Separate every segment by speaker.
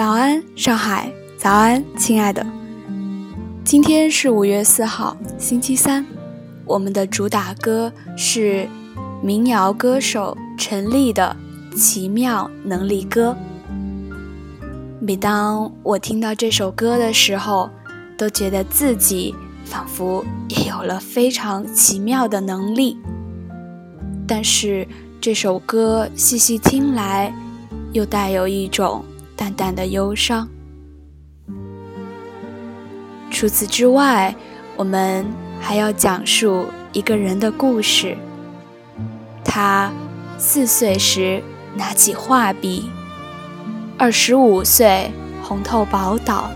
Speaker 1: 早安，上海！早安，亲爱的。今天是五月四号，星期三。我们的主打歌是民谣歌手陈粒的《奇妙能力歌》。每当我听到这首歌的时候，都觉得自己仿佛也有了非常奇妙的能力。但是这首歌细细听来，又带有一种淡淡的忧伤。除此之外，我们还要讲述一个人的故事。他四岁时拿起画笔，二十五岁红透宝岛。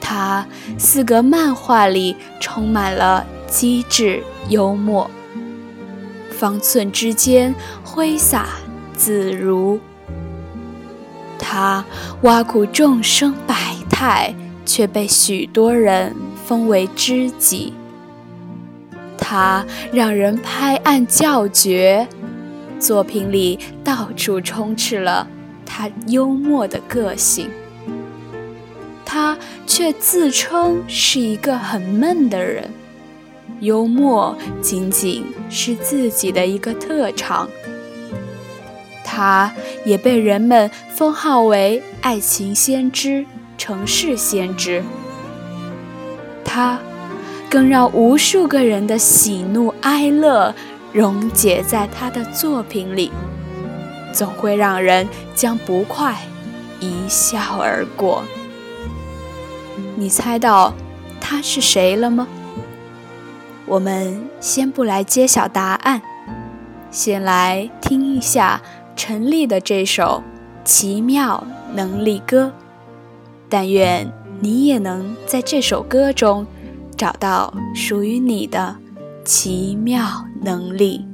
Speaker 1: 他四格漫画里充满了机智幽默，方寸之间挥洒自如。他挖苦众生百态。却被许多人封为知己。他让人拍案叫绝，作品里到处充斥了他幽默的个性。他却自称是一个很闷的人，幽默仅仅是自己的一个特长。他也被人们封号为爱情先知。城市先知，他更让无数个人的喜怒哀乐溶解在他的作品里，总会让人将不快一笑而过。你猜到他是谁了吗？我们先不来揭晓答案，先来听一下陈粒的这首《奇妙能力歌》。但愿你也能在这首歌中找到属于你的奇妙能力。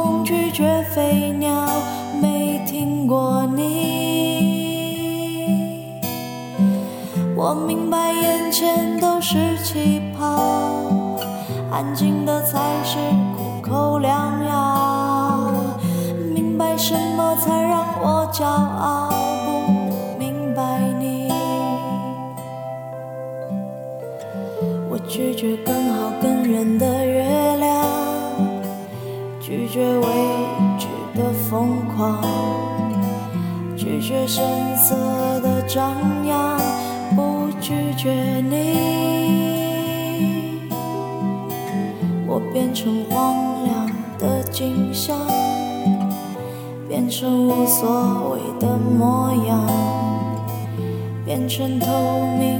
Speaker 2: 过你。我明白眼前都是气泡，安静的才是苦口良拒绝声色的张扬，不拒绝你。我变成荒凉的景象，变成无所谓的模样，变成透明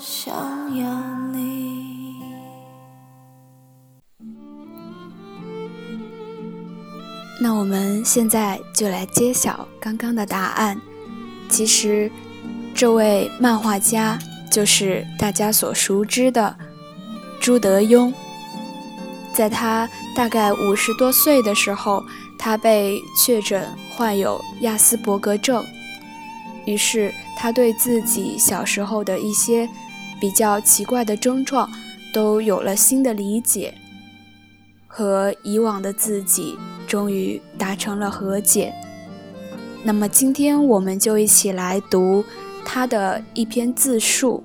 Speaker 2: 想要你。
Speaker 1: 那我们现在就来揭晓刚刚的答案。其实，这位漫画家就是大家所熟知的朱德庸。在他大概五十多岁的时候，他被确诊患有亚斯伯格症，于是他对自己小时候的一些比较奇怪的症状都有了新的理解，和以往的自己终于达成了和解。那么今天我们就一起来读他的一篇自述。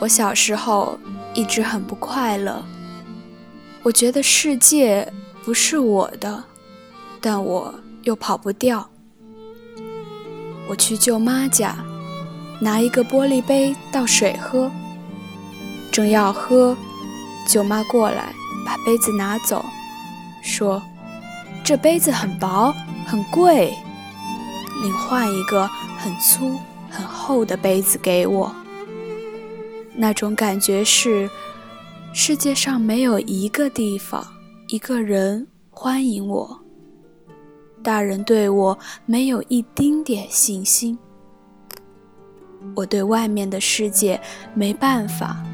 Speaker 1: 我小时候一直很不快乐，我觉得世界不是我的，但我又跑不掉。我去舅妈家，拿一个玻璃杯倒水喝，正要喝，舅妈过来把杯子拿走，说：“这杯子很薄，很贵，另换一个很粗、很厚的杯子给我。”那种感觉是，世界上没有一个地方、一个人欢迎我。大人对我没有一丁点信心，我对外面的世界没办法、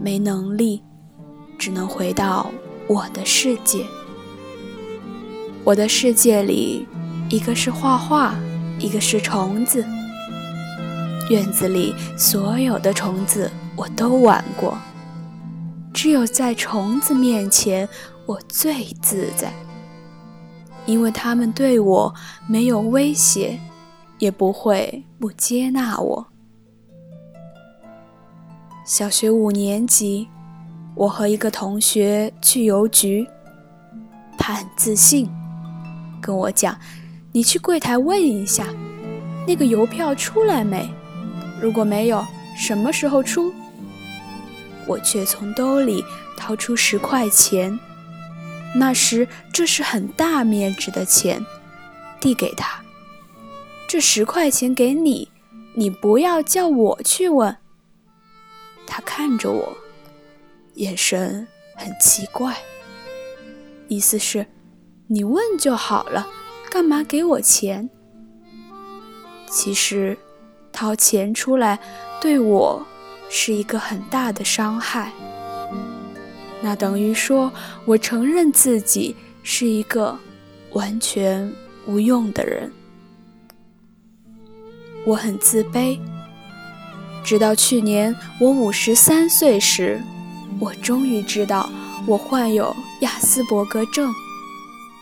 Speaker 1: 没能力，只能回到我的世界。我的世界里，一个是画画，一个是虫子。院子里所有的虫子。我都玩过，只有在虫子面前，我最自在，因为他们对我没有威胁，也不会不接纳我。小学五年级，我和一个同学去邮局，他很自信，跟我讲：“你去柜台问一下，那个邮票出来没？如果没有，什么时候出？”我却从兜里掏出十块钱，那时这是很大面值的钱，递给他。这十块钱给你，你不要叫我去问。他看着我，眼神很奇怪，意思是，你问就好了，干嘛给我钱？其实，掏钱出来对我。是一个很大的伤害，那等于说我承认自己是一个完全无用的人，我很自卑。直到去年我五十三岁时，我终于知道我患有亚斯伯格症，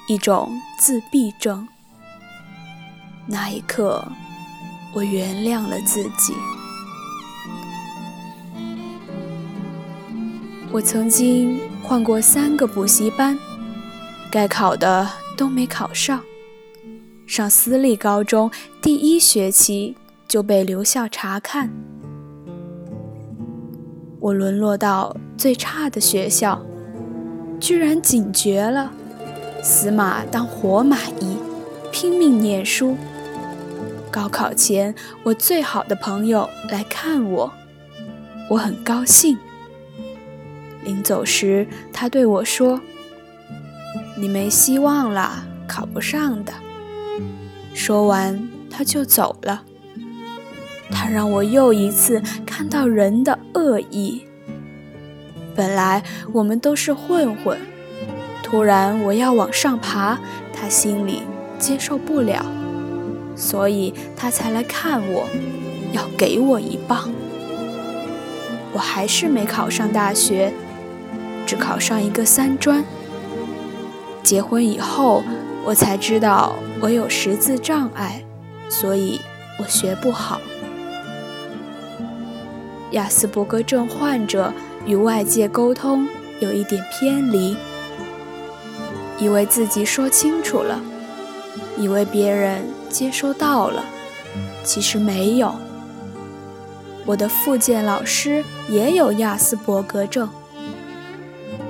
Speaker 1: 一种自闭症。那一刻，我原谅了自己。我曾经换过三个补习班，该考的都没考上。上私立高中第一学期就被留校察看。我沦落到最差的学校，居然警觉了，死马当活马医，拼命念书。高考前，我最好的朋友来看我，我很高兴。临走时，他对我说：“你没希望了，考不上的。”说完，他就走了。他让我又一次看到人的恶意。本来我们都是混混，突然我要往上爬，他心里接受不了，所以他才来看我，要给我一棒。我还是没考上大学，只考上一个三专。结婚以后，我才知道我有识字障碍，所以我学不好。亚斯伯格症患者与外界沟通有一点偏离，以为自己说清楚了，以为别人接收到了，其实没有。我的复健老师也有亚斯伯格症，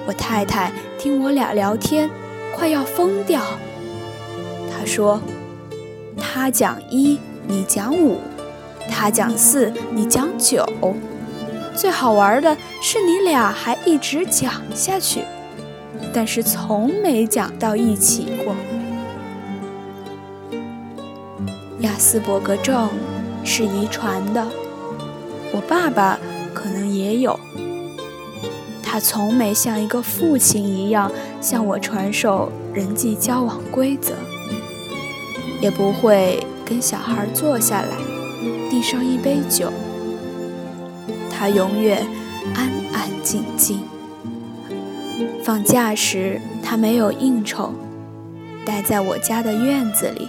Speaker 1: 我太太听我俩聊天。快要疯掉！她说：“他讲一，你讲五；他讲四，你讲九。最好玩的是你俩还一直讲下去，但是从没讲到一起过。”亚斯伯格症是遗传的，我爸爸可能也有。他从没像一个父亲一样向我传授人际交往规则，也不会跟小孩坐下来递上一杯酒。他永远安安静静。放假时，他没有应酬，待在我家的院子里，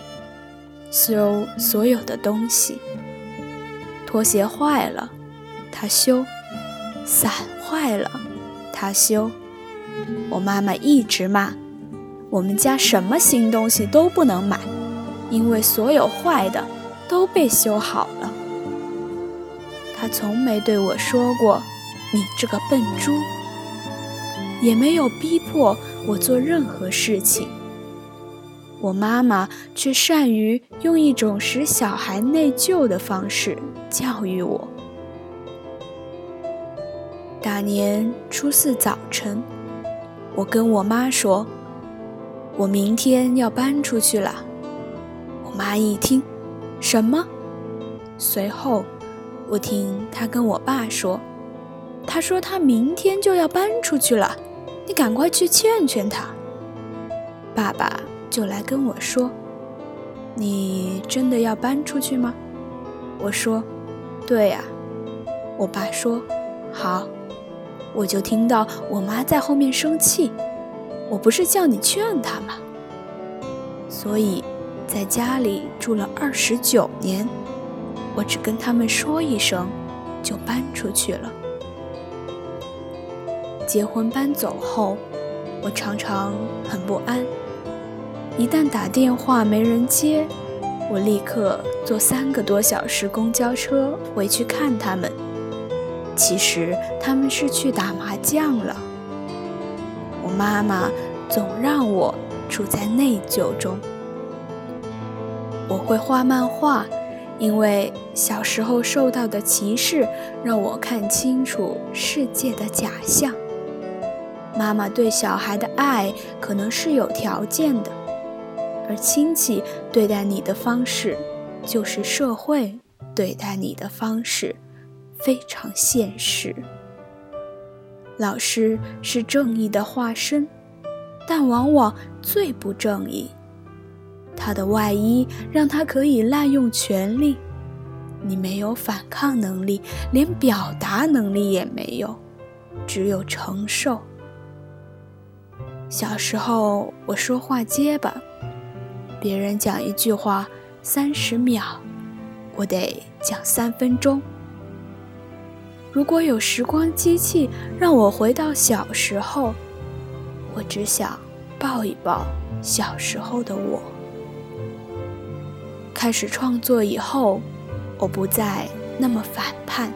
Speaker 1: 修所有的东西。拖鞋坏了，他修；伞坏了。他修，我妈妈一直骂，我们家什么新东西都不能买，因为所有坏的都被修好了。他从没对我说过“你这个笨猪”，也没有逼迫我做任何事情。我妈妈却善于用一种使小孩内疚的方式教育我。大年初四早晨，我跟我妈说：“我明天要搬出去了。”我妈一听，什么？随后，我听她跟我爸说：“他说他明天就要搬出去了，你赶快去劝劝他。”爸爸就来跟我说：“你真的要搬出去吗？”我说：“对呀。”我爸说：“好。”我就听到我妈在后面生气，我不是叫你劝她吗？所以，在家里住了二十九年，我只跟他们说一声，就搬出去了。结婚搬走后，我常常很不安。一旦打电话没人接，我立刻坐三个多小时公交车回去看他们。其实他们是去打麻将了。我妈妈总让我处在内疚中。我会画漫画，因为小时候受到的歧视让我看清楚世界的假象。妈妈对小孩的爱可能是有条件的，而亲戚对待你的方式，就是社会对待你的方式。非常现实。老师是正义的化身，但往往最不正义。他的外衣让他可以滥用权力，你没有反抗能力，连表达能力也没有，只有承受。小时候我说话结巴，别人讲一句话三十秒，我得讲三分钟。如果有时光机器让我回到小时候，我只想抱一抱小时候的我。开始创作以后，我不再那么反叛，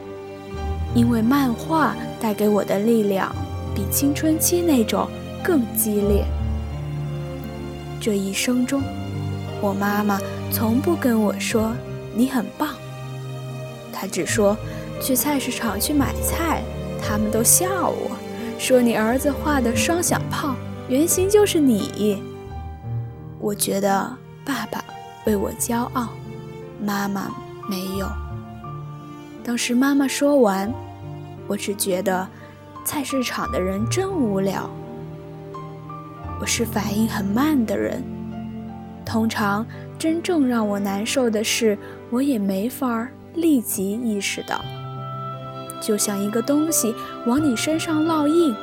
Speaker 1: 因为漫画带给我的力量比青春期那种更激烈。这一生中，我妈妈从不跟我说你很棒，她只说。去菜市场去买菜，他们都笑我，说你儿子画的双响炮原型就是你。我觉得爸爸为我骄傲，妈妈没有。当时妈妈说完，我只觉得菜市场的人真无聊。我是反应很慢的人，通常真正让我难受的事，我也没法立即意识到。就像一个东西往你身上烙印，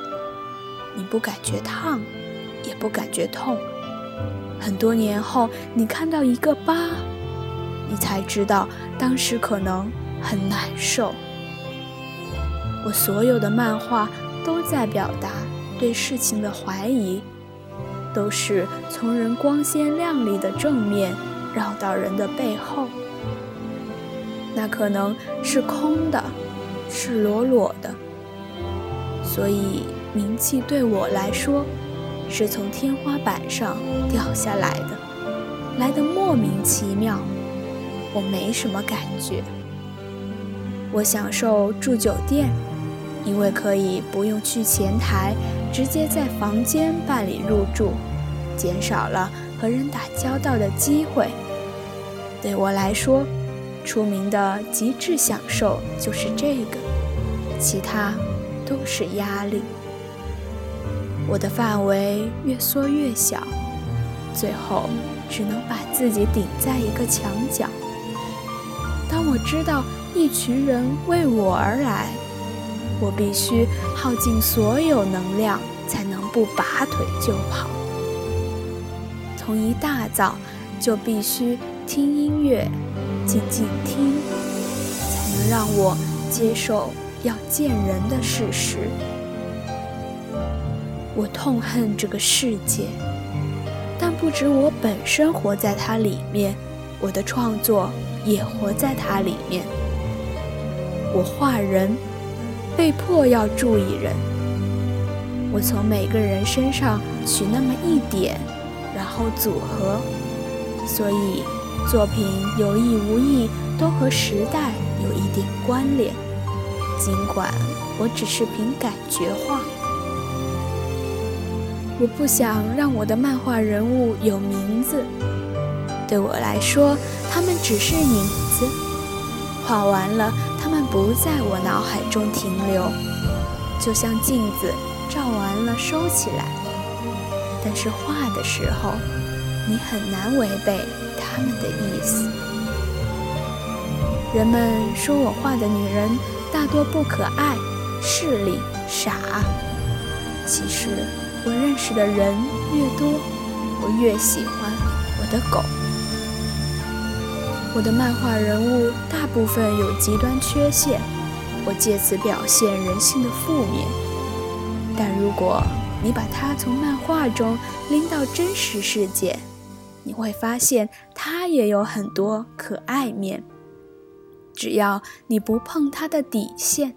Speaker 1: 你不感觉烫，也不感觉痛。很多年后，你看到一个疤，你才知道当时可能很难受。我所有的漫画都在表达对事情的怀疑，都是从人光鲜亮丽的正面绕到人的背后。那可能是空的，赤裸裸的。所以名气对我来说，是从天花板上掉下来的，来的莫名其妙。我没什么感觉。我享受住酒店。因为可以不用去前台，直接在房间办理入住，减少了和人打交道的机会。对我来说，出名的极致享受就是这个，其他都是压力。我的范围越缩越小，最后只能把自己顶在一个墙角。当我知道一群人为我而来。我必须耗尽所有能量，才能不拔腿就跑。从一大早就必须听音乐，静静听，才能让我接受要见人的事实。我痛恨这个世界，但不止我本身活在它里面，我的创作也活在它里面。我画人。被迫要注意人，我从每个人身上取那么一点，然后组合，所以作品有意无意都和时代有一点关联。尽管我只是凭感觉画，我不想让我的漫画人物有名字，对我来说，他们只是影子。画完了。他们不在我脑海中停留，就像镜子照完了收起来。但是画的时候，你很难违背他们的意思。人们说我画的女人大多不可爱、势利、傻。其实我认识的人越多，我越喜欢我的狗。我的漫画人物大部分有极端缺陷，我借此表现人性的负面。但如果你把它从漫画中拎到真实世界，你会发现它也有很多可爱面。只要你不碰它的底线，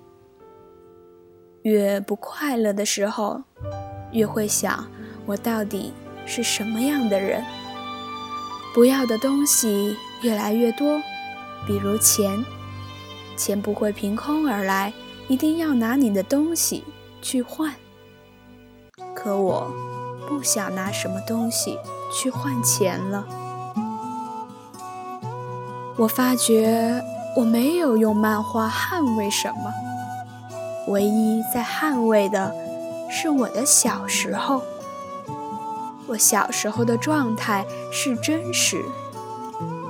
Speaker 1: 越不快乐的时候，越会想我到底是什么样的人。不要的东西。越来越多，比如钱，钱不会凭空而来，一定要拿你的东西去换。可我不想拿什么东西去换钱了。我发觉我没有用漫画捍卫什么，唯一在捍卫的是我的小时候。我小时候的状态是真实。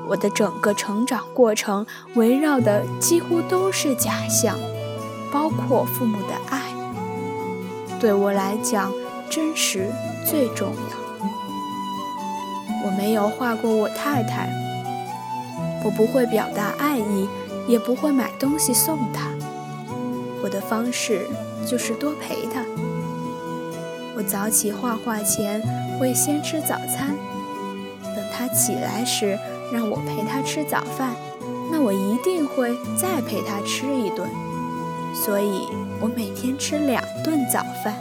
Speaker 1: 我的整个成长过程围绕的几乎都是假象，包括父母的爱。对我来讲，真实最重要。我没有画过我太太，我不会表达爱意，也不会买东西送他。我的方式就是多陪他。我早起画画前会先吃早餐，等他起来时。让我陪他吃早饭，那我一定会再陪他吃一顿，所以我每天吃两顿早饭。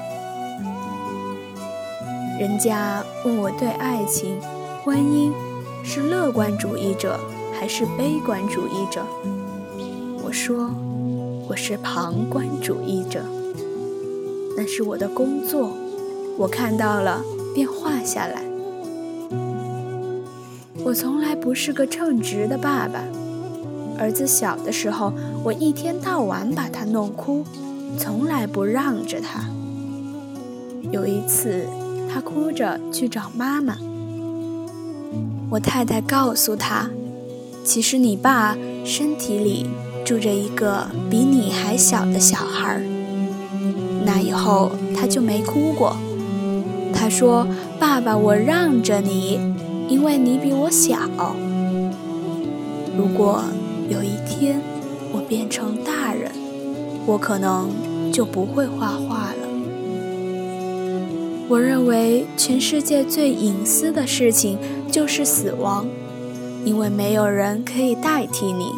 Speaker 1: 人家问我对爱情、婚姻是乐观主义者还是悲观主义者，我说我是旁观主义者。那是我的工作，我看到了便画下来。我从来不是个称职的爸爸。儿子小的时候，我一天到晚把他弄哭，从来不让着他。有一次，他哭着去找妈妈，我太太告诉他：“其实你爸身体里住着一个比你还小的小孩。那以后他就没哭过。他说：“爸爸，我让着你，因为你比我小。如果有一天我变成大人，我可能就不会画画了。”我认为全世界最隐私的事情就是死亡，因为没有人可以代替你，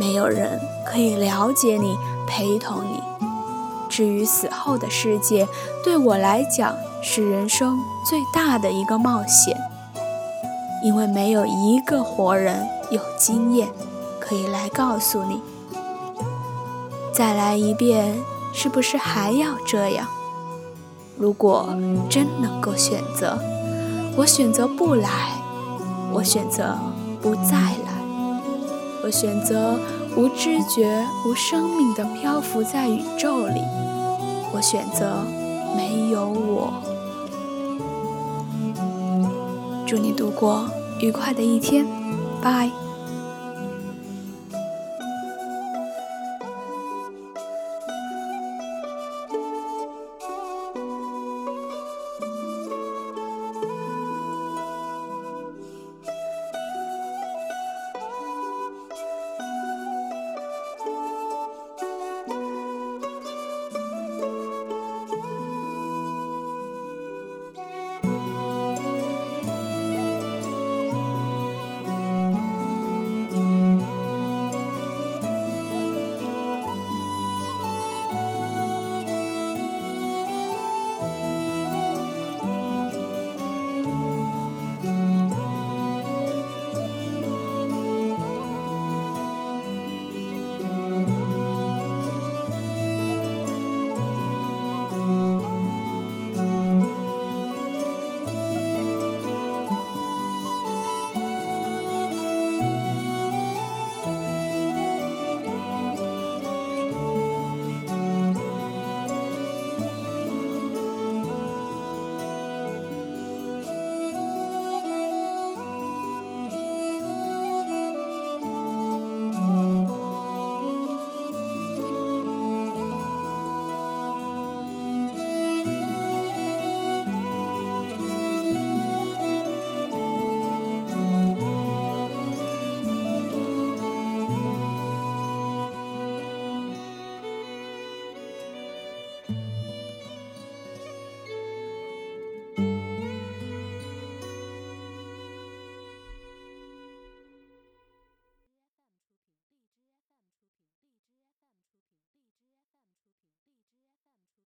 Speaker 1: 没有人可以了解你、陪同你。至于死后的世界，对我来讲是人生最大的一个冒险，因为没有一个活人有经验可以来告诉你。再来一遍，是不是还要这样？如果真能够选择，我选择不来，我选择不再来，我选择无知觉、无生命的漂浮在宇宙里，我选择没有我。祝你度过愉快的一天，拜。